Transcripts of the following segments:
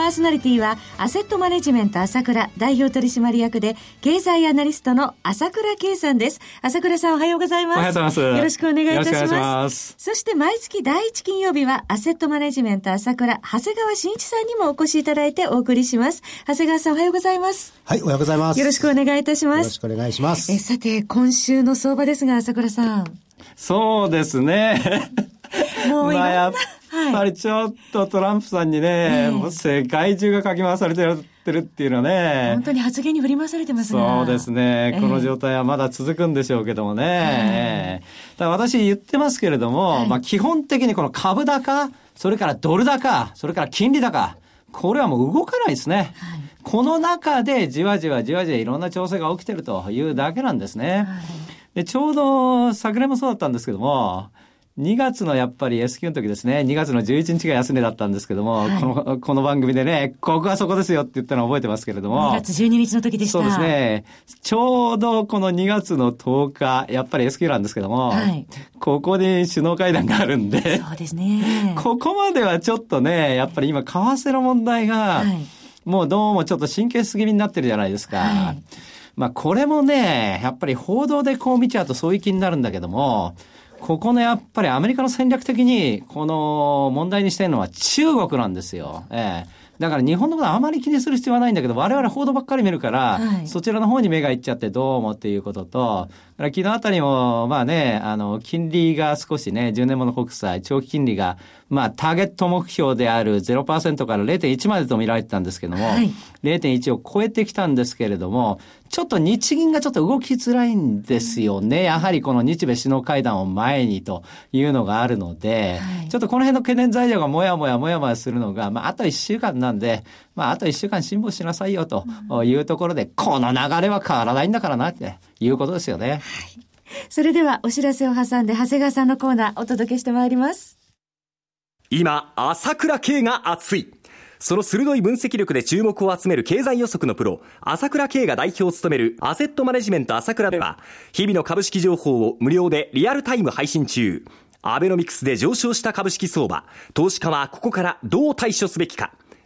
パーソナリティは、アセットマネジメント朝倉代表取締役で、経済アナリストの朝倉慶さんです。朝倉さんおはようございます。おはようございます。よろしくお願いいたします。ますそして毎月第一金曜日は、アセットマネジメント朝倉、長谷川慎一さんにもお越しいただいてお送りします。長谷川さんおはようございます。はい、おはようございます。よろしくお願いいたします。よろしくお願いします。え、さて、今週の相場ですが、朝倉さん。そうですね。もうやっぱりちょっとトランプさんにね、もう世界中がかき回されてるってるっていうのはね。本当に発言に振り回されてますね。そうですね、この状態はまだ続くんでしょうけどもね。だ私言ってますけれども、まあ基本的にこの株高、それからドル高、それから金利高、これはもう動かないですね。はいこの中でじわじわじわじわいろんな調整が起きてるというだけなんですね。はい、でちょうど昨年もそうだったんですけども、2月のやっぱり S q の時ですね、2月の11日が安値だったんですけども、はい、この、この番組でね、ここはそこですよって言ったのを覚えてますけれども。2月12日の時でした。そうですね。ちょうどこの2月の10日、やっぱり S q なんですけども、はい、ここに首脳会談があるんで、そうですね。ここまではちょっとね、やっぱり今、為替の問題が、もうどうもちょっと神経質気味になってるじゃないですか。はいまあこれもね、やっぱり報道でこう見ちゃうとそういう気になるんだけども、ここのやっぱりアメリカの戦略的にこの問題にしてるのは中国なんですよ。ええだから日本のことはあまり気にする必要はないんだけど、我々報道ばっかり見るから、はい、そちらの方に目がいっちゃってどうもっていうことと、昨日あたりも、まあね、あの、金利が少しね、10年もの国債、長期金利がまあ、ターゲット目標である0%から0.1までと見られてたんですけども、はい、0.1を超えてきたんですけれども、ちょっと日銀がちょっと動きづらいんですよね。やはりこの日米首脳会談を前にというのがあるので、はい、ちょっとこの辺の懸念材料がもやもやもやもやするのが、まあ、あと1週間なんで、まあ、あと1週間辛抱しなさいよというところで、この流れは変わらないんだからなっていうことですよね。はい、それではお知らせを挟んで、長谷川さんのコーナーお届けしてまいります。今、朝倉慶が熱い。その鋭い分析力で注目を集める経済予測のプロ、朝倉慶が代表を務めるアセットマネジメント朝倉では、日々の株式情報を無料でリアルタイム配信中。アベノミクスで上昇した株式相場、投資家はここからどう対処すべきか。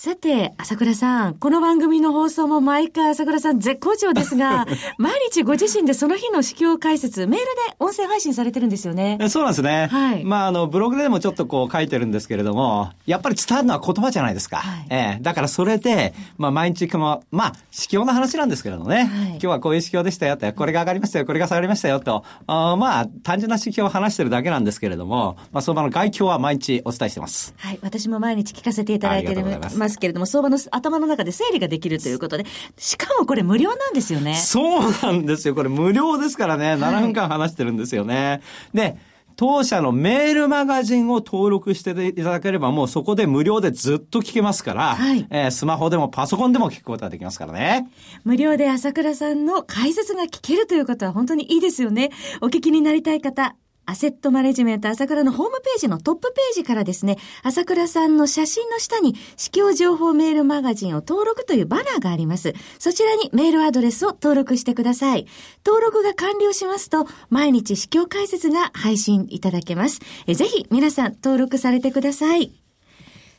さて、朝倉さん、この番組の放送も毎回朝倉さん絶好調ですが、毎日ご自身でその日の市況解説、メールで音声配信されてるんですよね。そうなんですね。はい。まあ、あの、ブログでもちょっとこう書いてるんですけれども、やっぱり伝わるのは言葉じゃないですか。はい、ええー、だからそれで、まあ、毎日も、まあ、市況の話なんですけれどもね、はい、今日はこういう市況でしたよって、これが上がりましたよ、これが下がりましたよと、あまあ、単純な市況を話してるだけなんですけれども、まあ、相場の外況は毎日お伝えしてます。はい。私も毎日聞かせていただいてますけれども、相場の頭の中で整理ができるということで、しかもこれ無料なんですよね。そうなんですよ。これ無料ですからね、7分間話してるんですよね。で、当社のメールマガジンを登録していただければ、もうそこで無料でずっと聞けますから、はい、えー、スマホでもパソコンでも聞くことができますからね。無料で朝倉さんの解説が聞けるということは本当にいいですよね。お聞きになりたい方、アセットマネジメント朝倉のホームページのトップページからですね、朝倉さんの写真の下に、市況情報メールマガジンを登録というバナーがあります。そちらにメールアドレスを登録してください。登録が完了しますと、毎日市況解説が配信いただけます。えぜひ皆さん登録されてください。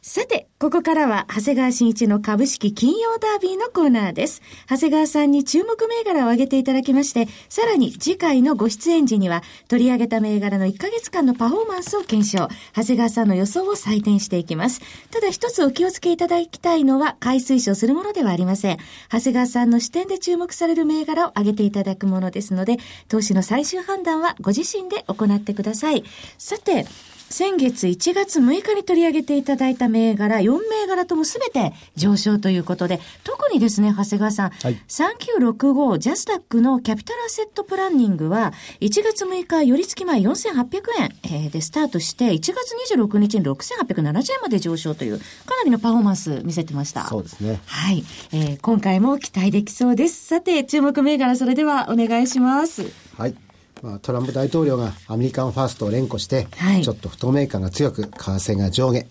さて、ここからは、長谷川新一の株式金曜ダービーのコーナーです。長谷川さんに注目銘柄を挙げていただきまして、さらに次回のご出演時には、取り上げた銘柄の1ヶ月間のパフォーマンスを検証、長谷川さんの予想を採点していきます。ただ一つお気をつけいただきたいのは、買い推奨するものではありません。長谷川さんの視点で注目される銘柄を挙げていただくものですので、投資の最終判断はご自身で行ってください。さて、先月1月6日に取り上げていただいた銘柄、4銘柄ともすべて上昇ということで、特にですね、長谷川さん、はい、3965ジャスダックのキャピタルアセットプランニングは、1月6日、寄り付き前4800円、えー、でスタートして、1月26日に6870円まで上昇という、かなりのパフォーマンス見せてました。そうですね。はい。えー、今回も期待できそうです。さて、注目銘柄、それではお願いします。はい。まあ、トランプ大統領がアメリカンファーストを連呼して、はい、ちょっと不透明感が強く、為替が上下、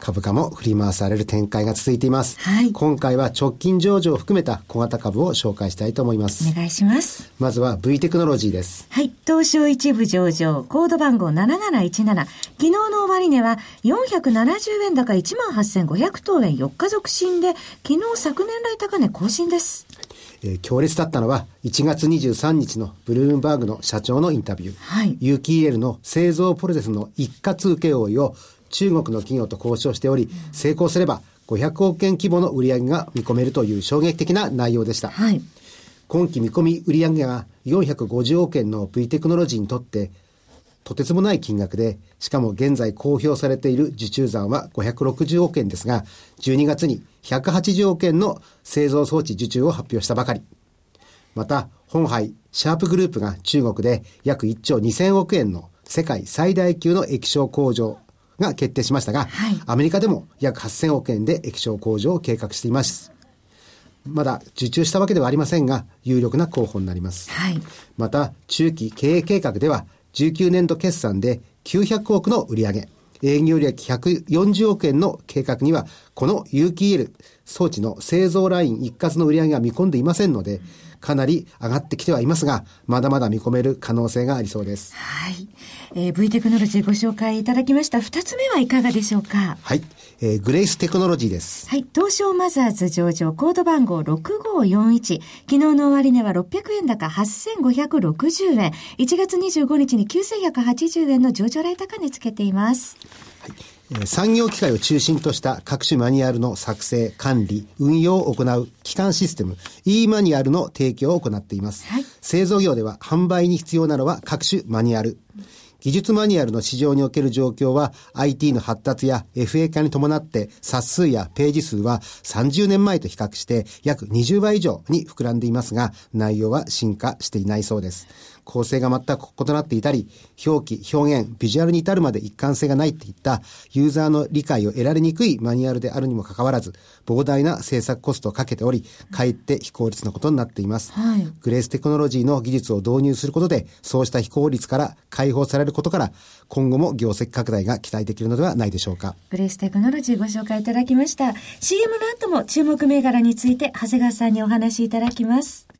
株価も振り回される展開が続いています。はい、今回は直近上場を含めた小型株を紹介したいと思います。お願いします。まずは V テクノロジーです。はい。東証一部上場、コード番号7717。昨日の終値は470円高18,500等円4日続伸で、昨日昨年来高値更新です。えー、強烈だったのは1月23日のブルームバーグの社長のインタビュー。はい。有機 EL の製造プロセスの一括請負を中国の企業と交渉しており、成功すれば500億円規模の売上が見込めるという衝撃的な内容でした。はい。今期見込み売上が450億円の V テクノロジーにとってとてつもない金額で、しかも現在公表されている受注残は560億円ですが、12月に180億円の製造装置受注を発表したばかり。また、本杯、シャープグループが中国で約1兆2000億円の世界最大級の液晶工場が決定しましたが、はい、アメリカでも約8000億円で液晶工場を計画しています。まだ受注したわけではありませんが、有力な候補になります。はい、また、中期経営計画では、19年度決算で900億の売上。営業利益140億円の計画には、この有機 EL 装置の製造ライン一括の売上が見込んでいませんので、かなり上がってきてはいますが、まだまだ見込める可能性がありそうです。はい。えー、V テクノロジーご紹介いただきました。二つ目はいかがでしょうか？はい。えー、グレイステクノロジーです。はい。東証マザーズ上場コード番号6541。昨日の終値は600円高8560円。1月25日に9180円の上場来高値つけています。産業機械を中心とした各種マニュアルの作成、管理、運用を行う基幹システム e マニュアルの提供を行っています。はい、製造業では販売に必要なのは各種マニュアル。技術マニュアルの市場における状況は IT の発達や FA 化に伴って冊数やページ数は30年前と比較して約20倍以上に膨らんでいますが内容は進化していないそうです。構成が全く異なっていたり、表記、表現、ビジュアルに至るまで一貫性がないっていったユーザーの理解を得られにくいマニュアルであるにもかかわらず、膨大な制作コストをかけており、かえって非効率なことになっています。はい、グレーステクノロジーの技術を導入することで、そうした非効率から解放されることから、今後も業績拡大が期待できるのではないでしょうか。グレーステクノロジーご紹介いただきました。CM の後も注目銘柄について、長谷川さんにお話しいただきます。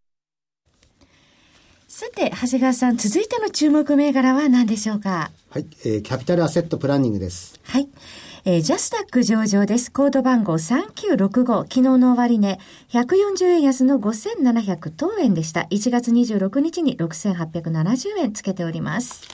さて、長谷川さん、続いての注目銘柄は何でしょうか？はい、えー、キャピタルアセットプランニングです。はい。えー、ジャスタック上場です。コード番号3965。昨日の終値、140円安の5700等円でした。1月26日に6870円つけております。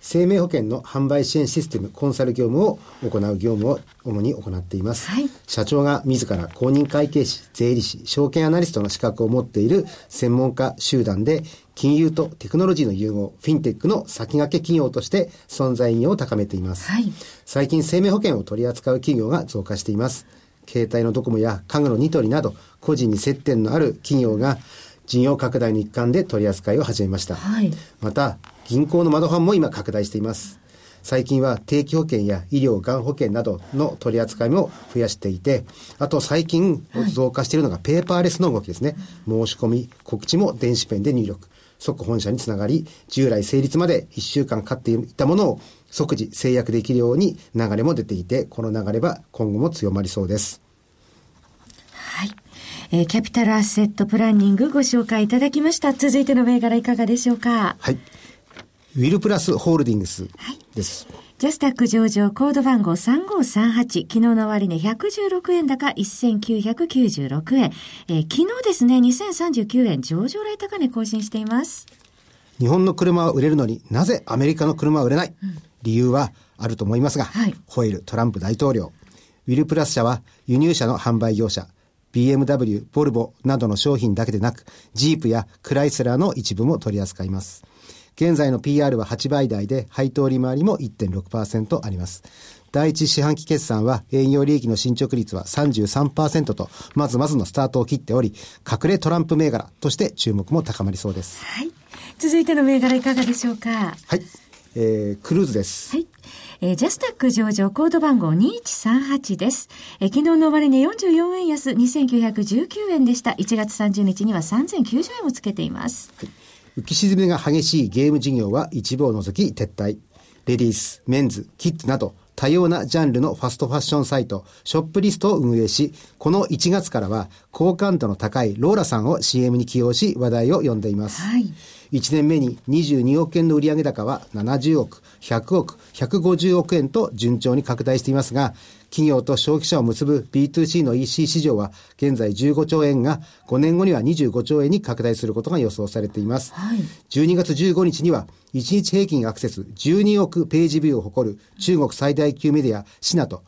生命保険の販売支援システムコンサル業務を行う業務を主に行っています、はい、社長が自ら公認会計士税理士証券アナリストの資格を持っている専門家集団で金融とテクノロジーの融合フィンテックの先駆け企業として存在意義を高めています、はい、最近生命保険を取り扱う企業が増加しています携帯のドコモや家具のニトリなど個人に接点のある企業が事業拡大の一環で取り扱いを始めました、はい、また銀行の窓ファンも今拡大しています。最近は定期保険や医療、がん保険などの取り扱いも増やしていて、あと最近増加しているのがペーパーレスの動きですね。申し込み、告知も電子ペンで入力。即本社につながり、従来成立まで1週間かかっていたものを即時制約できるように流れも出ていて、この流れは今後も強まりそうです。はい。えー、キャピタルアセットプランニングご紹介いただきました。続いての銘柄いかがでしょうか？はい。ウィルプラスホールディングスです。はいジャスタック上場コード番号3538、昨日の終値116円高1996円。えー、昨日ですね、2039円上場来高値更新しています。日本の車は売れるのになぜアメリカの車は売れない、うん、理由はあると思いますが、はい、ホイールトランプ大統領。ウィルプラス社は輸入車の販売業者、BMW、ボルボなどの商品だけでなく、ジープやクライスラーの一部も取り扱います。現在の PR は8倍台で、配当利回りも1.6%あります。第一四半期決算は営業利益の進捗率は33%と、まずまずのスタートを切っており、隠れトランプ銘柄として注目も高まりそうです。はい。続いての銘柄いかがでしょうか？はい。えー、クルーズです。はい。えー、ジャスタック上場コード番号2138です。えー、昨日の終値44円安2919円でした。1月30日には3090円をつけています。はい浮き沈みが激しいゲーム事業は一部を除き撤退。レディース、メンズ、キッズなど多様なジャンルのファストファッションサイト、ショップリストを運営し、この1月からは好感度の高いローラさんを CM に起用し話題を呼んでいます。はい、1年目に22億円の売上高は70億、100億、150億円と順調に拡大していますが、企業と消費者を結ぶ B2C の EC 市場は現在15兆円が5年後には25兆円に拡大することが予想されています。はい、12月15日には1日平均アクセス12億ページビューを誇る中国最大級メディアシナと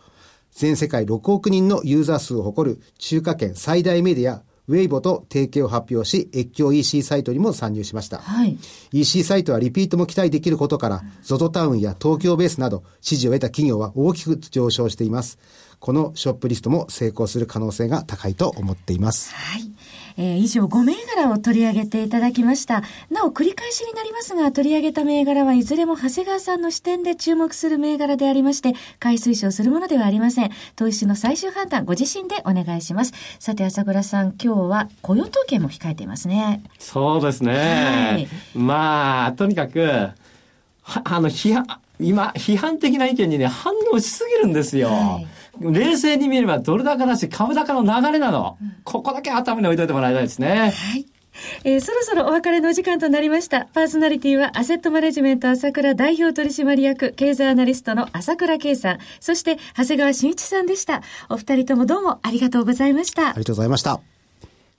全世界6億人のユーザー数を誇る中華圏最大メディアウェイボと提携を発表し、越境 EC サイトにも参入しました。はい、EC サイトはリピートも期待できることから、ZOZO タウンや東京ベースなど支持を得た企業は大きく上昇しています。このショップリストも成功する可能性が高いと思っています。はい。えー、以上5銘柄を取り上げていただきました。なお繰り返しになりますが、取り上げた銘柄はいずれも長谷川さんの視点で注目する銘柄でありまして、買い推奨するものではありません。投資の最終判断、ご自身でお願いします。さて、朝倉さん、今日は雇用統計も控えていますね。そうですね。はい、まあ、とにかく、あの、批判、今、批判的な意見にね、反応しすぎるんですよ。はい冷静に見ればドル高だし株高の流れなの。うん、ここだけ頭に置いといてもらいたいですね。はい。えー、そろそろお別れの時間となりました。パーソナリティはアセットマネジメント朝倉代表取締役経済アナリストの朝倉圭さん、そして長谷川慎一さんでした。お二人ともどうもありがとうございました。ありがとうございました。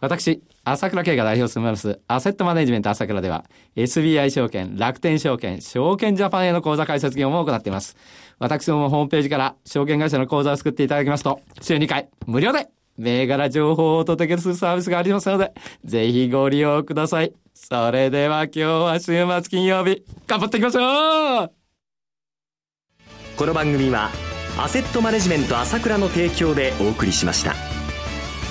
私、朝倉慶が代表を務めます、アセットマネジメント朝倉では、SBI 証券、楽天証券、証券ジャパンへの口座開設業務を行っています。私どもホームページから証券会社の口座を作っていただきますと、週2回、無料で、銘柄情報をお届けするサービスがありますので、ぜひご利用ください。それでは今日は週末金曜日、頑張っていきましょうこの番組は、アセットマネジメント朝倉の提供でお送りしました。